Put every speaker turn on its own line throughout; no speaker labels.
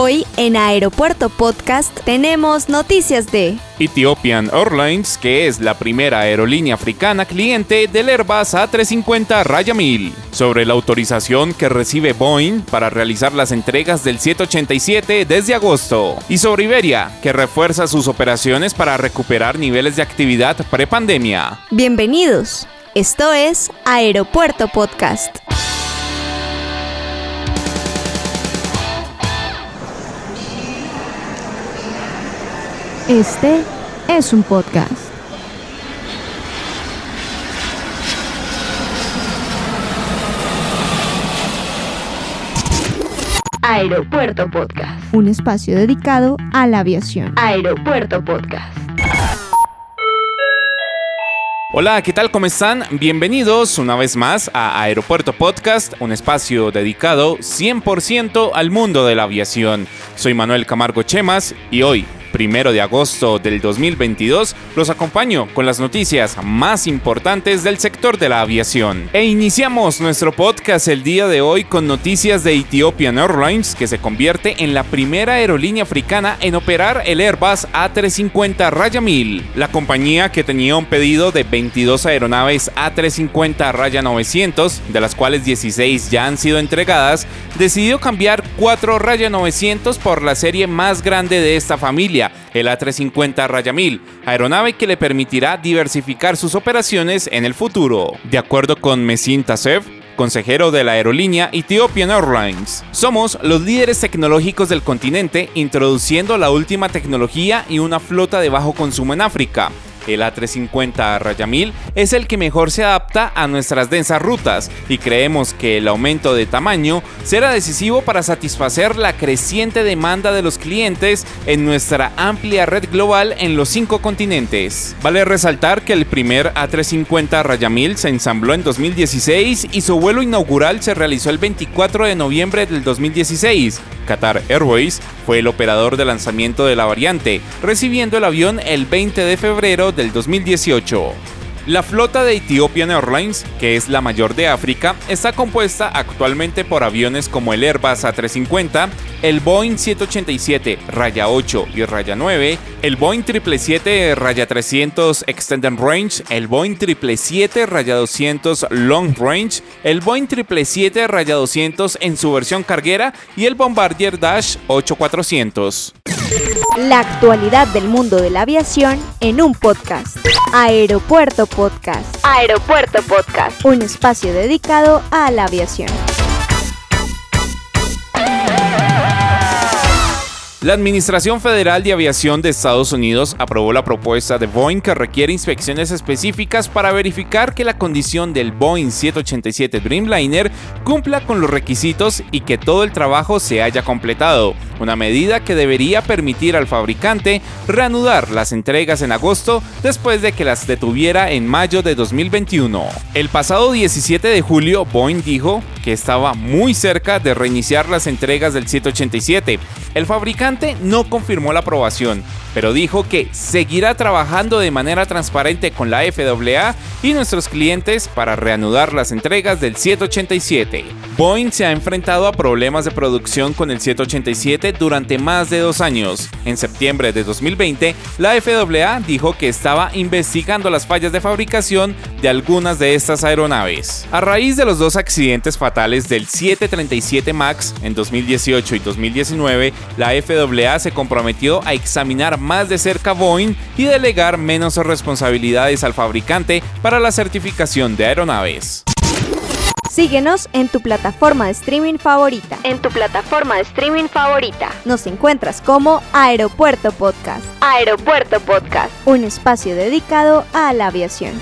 Hoy en Aeropuerto Podcast tenemos noticias de
Ethiopian Airlines, que es la primera aerolínea africana cliente del Airbus A350 Raya 1000, sobre la autorización que recibe Boeing para realizar las entregas del 787 desde agosto, y sobre Iberia, que refuerza sus operaciones para recuperar niveles de actividad prepandemia.
Bienvenidos. Esto es Aeropuerto Podcast.
Este es un podcast.
Aeropuerto Podcast.
Un espacio dedicado a la aviación.
Aeropuerto Podcast.
Hola, ¿qué tal? ¿Cómo están? Bienvenidos una vez más a Aeropuerto Podcast, un espacio dedicado 100% al mundo de la aviación. Soy Manuel Camargo Chemas y hoy primero de agosto del 2022, los acompaño con las noticias más importantes del sector de la aviación. E iniciamos nuestro podcast el día de hoy con noticias de Ethiopian Airlines, que se convierte en la primera aerolínea africana en operar el Airbus A350 Raya 1000. La compañía que tenía un pedido de 22 aeronaves A350 Raya 900, de las cuales 16 ya han sido entregadas, decidió cambiar 4 Raya 900 por la serie más grande de esta familia el A350 Raya 1000, aeronave que le permitirá diversificar sus operaciones en el futuro. De acuerdo con Mesin Tasev, consejero de la aerolínea Ethiopian Airlines. Somos los líderes tecnológicos del continente introduciendo la última tecnología y una flota de bajo consumo en África el A350 Raya 1000 es el que mejor se adapta a nuestras densas rutas y creemos que el aumento de tamaño será decisivo para satisfacer la creciente demanda de los clientes en nuestra amplia red global en los cinco continentes. Vale resaltar que el primer A350 Raya 1000 se ensambló en 2016 y su vuelo inaugural se realizó el 24 de noviembre del 2016. Qatar Airways fue el operador de lanzamiento de la variante, recibiendo el avión el 20 de febrero del 2018. La flota de Ethiopian Airlines, que es la mayor de África, está compuesta actualmente por aviones como el Airbus A350, el Boeing 787 Raya 8 y Raya 9, el Boeing 777 Raya 300 Extended Range, el Boeing 777 Raya 200 Long Range, el Boeing 777 Raya 200 en su versión carguera y el Bombardier Dash 8400.
La actualidad del mundo de la aviación en un podcast. Aeropuerto Podcast. Aeropuerto Podcast. Un espacio dedicado a la aviación.
La Administración Federal de Aviación de Estados Unidos aprobó la propuesta de Boeing que requiere inspecciones específicas para verificar que la condición del Boeing 787 Dreamliner cumpla con los requisitos y que todo el trabajo se haya completado, una medida que debería permitir al fabricante reanudar las entregas en agosto después de que las detuviera en mayo de 2021. El pasado 17 de julio, Boeing dijo que estaba muy cerca de reiniciar las entregas del 787. El fabricante no confirmó la aprobación, pero dijo que seguirá trabajando de manera transparente con la FAA y nuestros clientes para reanudar las entregas del 787. Boeing se ha enfrentado a problemas de producción con el 787 durante más de dos años. En septiembre de 2020, la FAA dijo que estaba investigando las fallas de fabricación de algunas de estas aeronaves. A raíz de los dos accidentes fatales del 737 MAX en 2018 y 2019, la FAA se comprometió a examinar más de cerca Boeing y delegar menos responsabilidades al fabricante para la certificación de aeronaves.
Síguenos en tu plataforma de streaming favorita. En tu plataforma de streaming favorita. Nos encuentras como Aeropuerto Podcast. Aeropuerto Podcast. Un espacio dedicado a la aviación.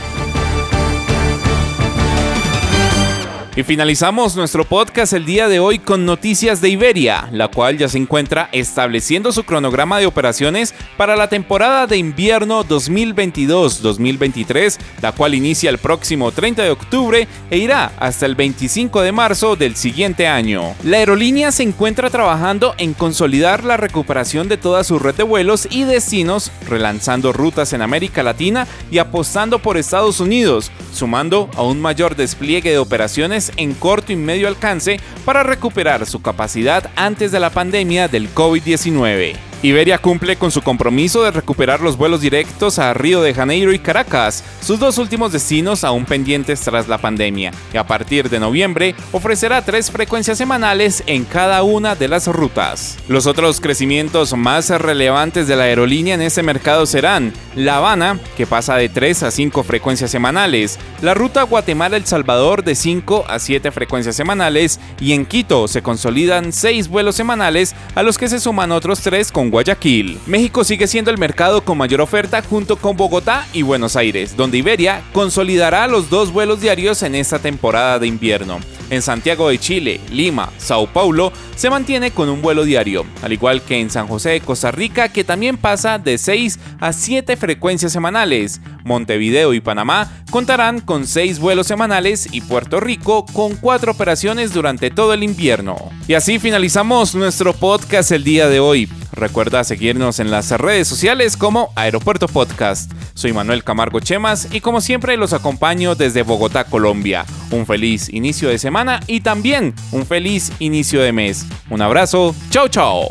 Y finalizamos nuestro podcast el día de hoy con noticias de Iberia, la cual ya se encuentra estableciendo su cronograma de operaciones para la temporada de invierno 2022-2023, la cual inicia el próximo 30 de octubre e irá hasta el 25 de marzo del siguiente año. La aerolínea se encuentra trabajando en consolidar la recuperación de toda su red de vuelos y destinos, relanzando rutas en América Latina y apostando por Estados Unidos, sumando a un mayor despliegue de operaciones en corto y medio alcance para recuperar su capacidad antes de la pandemia del COVID-19. Iberia cumple con su compromiso de recuperar los vuelos directos a Río de Janeiro y Caracas, sus dos últimos destinos aún pendientes tras la pandemia, y a partir de noviembre ofrecerá tres frecuencias semanales en cada una de las rutas. Los otros crecimientos más relevantes de la aerolínea en ese mercado serán La Habana, que pasa de 3 a 5 frecuencias semanales, la ruta Guatemala-El Salvador de 5 a 7 frecuencias semanales, y en Quito se consolidan 6 vuelos semanales a los que se suman otros 3 con Guayaquil. México sigue siendo el mercado con mayor oferta junto con Bogotá y Buenos Aires, donde Iberia consolidará los dos vuelos diarios en esta temporada de invierno. En Santiago de Chile, Lima, Sao Paulo se mantiene con un vuelo diario, al igual que en San José de Costa Rica que también pasa de 6 a 7 frecuencias semanales. Montevideo y Panamá contarán con 6 vuelos semanales y Puerto Rico con 4 operaciones durante todo el invierno. Y así finalizamos nuestro podcast el día de hoy. Recuerda seguirnos en las redes sociales como Aeropuerto Podcast. Soy Manuel Camargo Chemas y como siempre los acompaño desde Bogotá, Colombia. Un feliz inicio de semana y también un feliz inicio de mes. Un abrazo, chao chao.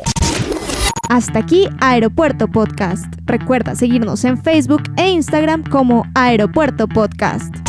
Hasta aquí Aeropuerto Podcast. Recuerda seguirnos en Facebook e Instagram como Aeropuerto Podcast.